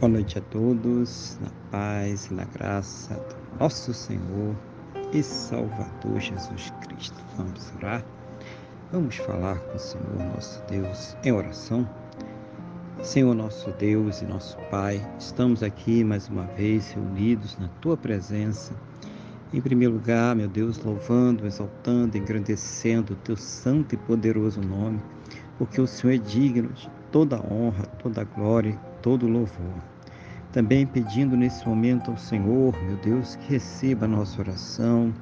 Boa noite a todos, na paz e na graça do nosso Senhor e Salvador Jesus Cristo. Vamos orar? Vamos falar com o Senhor nosso Deus em oração? Senhor nosso Deus e nosso Pai, estamos aqui mais uma vez reunidos na Tua presença. Em primeiro lugar, meu Deus, louvando, exaltando, engrandecendo o Teu santo e poderoso nome, porque o Senhor é digno de toda honra, toda glória todo louvor. Também pedindo nesse momento ao Senhor, meu Deus, que receba a nossa oração,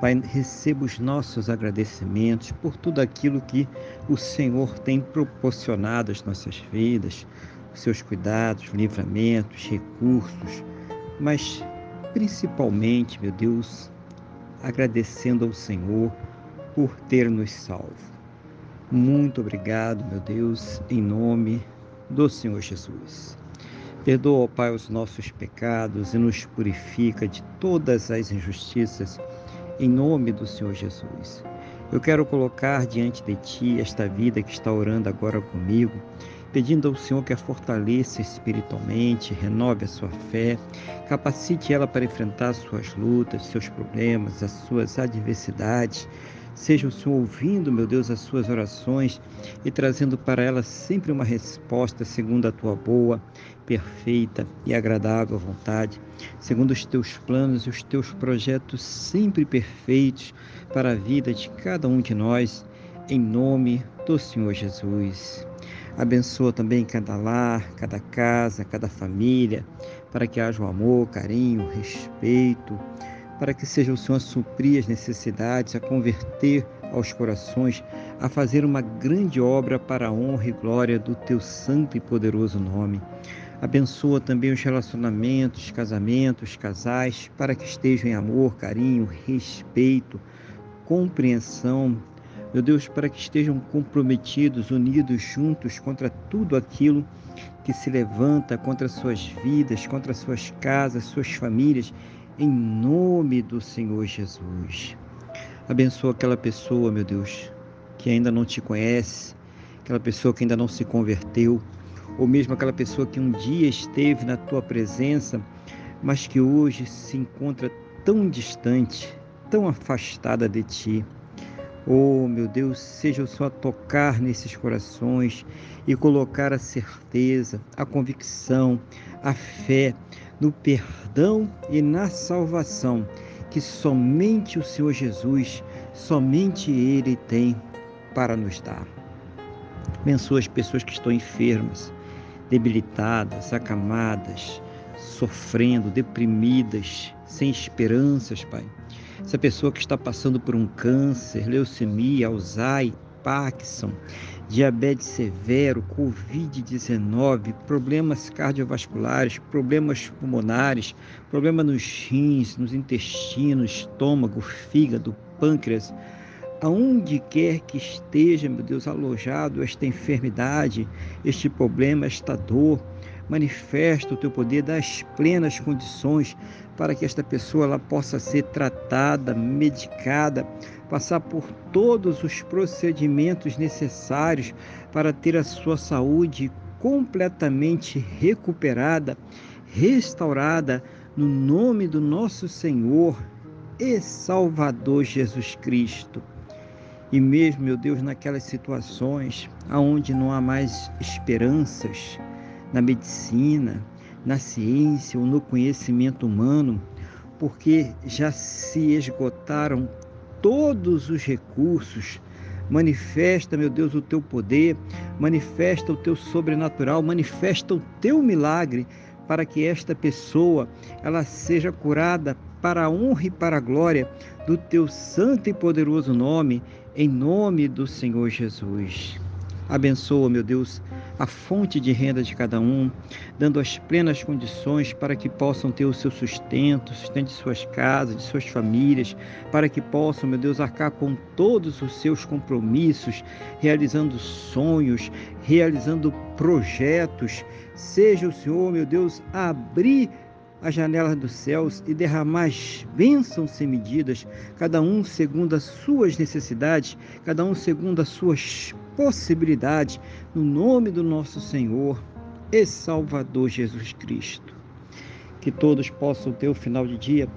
Pai, receba os nossos agradecimentos por tudo aquilo que o Senhor tem proporcionado às nossas vidas, os seus cuidados, livramentos, recursos, mas principalmente, meu Deus, agradecendo ao Senhor por ter nos salvo. Muito obrigado, meu Deus, em nome do Senhor Jesus. Perdoa, Pai, os nossos pecados e nos purifica de todas as injustiças, em nome do Senhor Jesus. Eu quero colocar diante de Ti esta vida que está orando agora comigo, pedindo ao Senhor que a fortaleça espiritualmente, renove a sua fé, capacite ela para enfrentar suas lutas, seus problemas, as suas adversidades Seja o Senhor ouvindo, meu Deus, as suas orações e trazendo para elas sempre uma resposta segundo a tua boa, perfeita e agradável vontade, segundo os teus planos e os teus projetos sempre perfeitos para a vida de cada um de nós, em nome do Senhor Jesus. Abençoa também cada lar, cada casa, cada família, para que haja o amor, carinho, respeito, para que seja o Senhor a suprir as necessidades, a converter aos corações, a fazer uma grande obra para a honra e glória do teu santo e poderoso nome. Abençoa também os relacionamentos, casamentos, casais, para que estejam em amor, carinho, respeito, compreensão. Meu Deus, para que estejam comprometidos, unidos juntos contra tudo aquilo que se levanta contra suas vidas, contra suas casas, suas famílias em nome do Senhor Jesus. Abençoa aquela pessoa, meu Deus, que ainda não te conhece, aquela pessoa que ainda não se converteu, ou mesmo aquela pessoa que um dia esteve na tua presença, mas que hoje se encontra tão distante, tão afastada de ti. Oh, meu Deus, seja a tocar nesses corações e colocar a certeza, a convicção, a fé no perdão e na salvação que somente o Senhor Jesus, somente Ele tem para nos dar. Abençoa as pessoas que estão enfermas, debilitadas, acamadas, sofrendo, deprimidas, sem esperanças, Pai. Essa pessoa que está passando por um câncer, leucemia, Alzheimer, Parkinson, diabetes severo, Covid-19, problemas cardiovasculares, problemas pulmonares, problema nos rins, nos intestinos, estômago, fígado, pâncreas, aonde quer que esteja, meu Deus, alojado esta enfermidade, este problema, esta dor, manifesta o teu poder, dá as plenas condições para que esta pessoa ela possa ser tratada, medicada, passar por todos os procedimentos necessários para ter a sua saúde completamente recuperada, restaurada no nome do nosso Senhor e Salvador Jesus Cristo. E mesmo, meu Deus, naquelas situações aonde não há mais esperanças na medicina, na ciência ou no conhecimento humano, porque já se esgotaram todos os recursos. Manifesta, meu Deus, o teu poder, manifesta o teu sobrenatural, manifesta o teu milagre para que esta pessoa ela seja curada para a honra e para a glória do teu santo e poderoso nome, em nome do Senhor Jesus. Abençoa, meu Deus, a fonte de renda de cada um, dando as plenas condições para que possam ter o seu sustento, sustento de suas casas, de suas famílias, para que possam, meu Deus, arcar com todos os seus compromissos, realizando sonhos, realizando projetos. Seja o Senhor, meu Deus, abrir as janelas dos céus e derramar bênçãos sem medidas, cada um segundo as suas necessidades, cada um segundo as suas possibilidades, no nome do nosso Senhor. e Salvador Jesus Cristo. Que todos possam ter o final de dia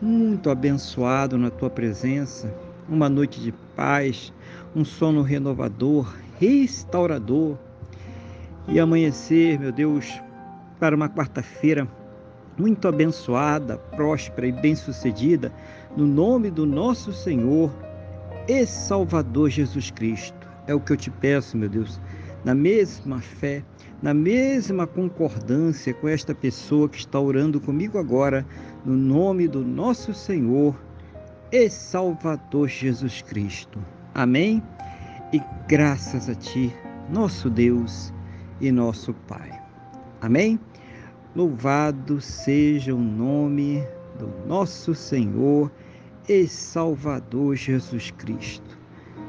muito abençoado na tua presença, uma noite de paz, um sono renovador, restaurador e amanhecer, meu Deus, para uma quarta-feira muito abençoada, próspera e bem-sucedida, no nome do nosso Senhor e Salvador Jesus Cristo. É o que eu te peço, meu Deus, na mesma fé, na mesma concordância com esta pessoa que está orando comigo agora, no nome do nosso Senhor e Salvador Jesus Cristo. Amém? E graças a Ti, nosso Deus e nosso Pai. Amém? Louvado seja o nome do nosso Senhor e Salvador Jesus Cristo.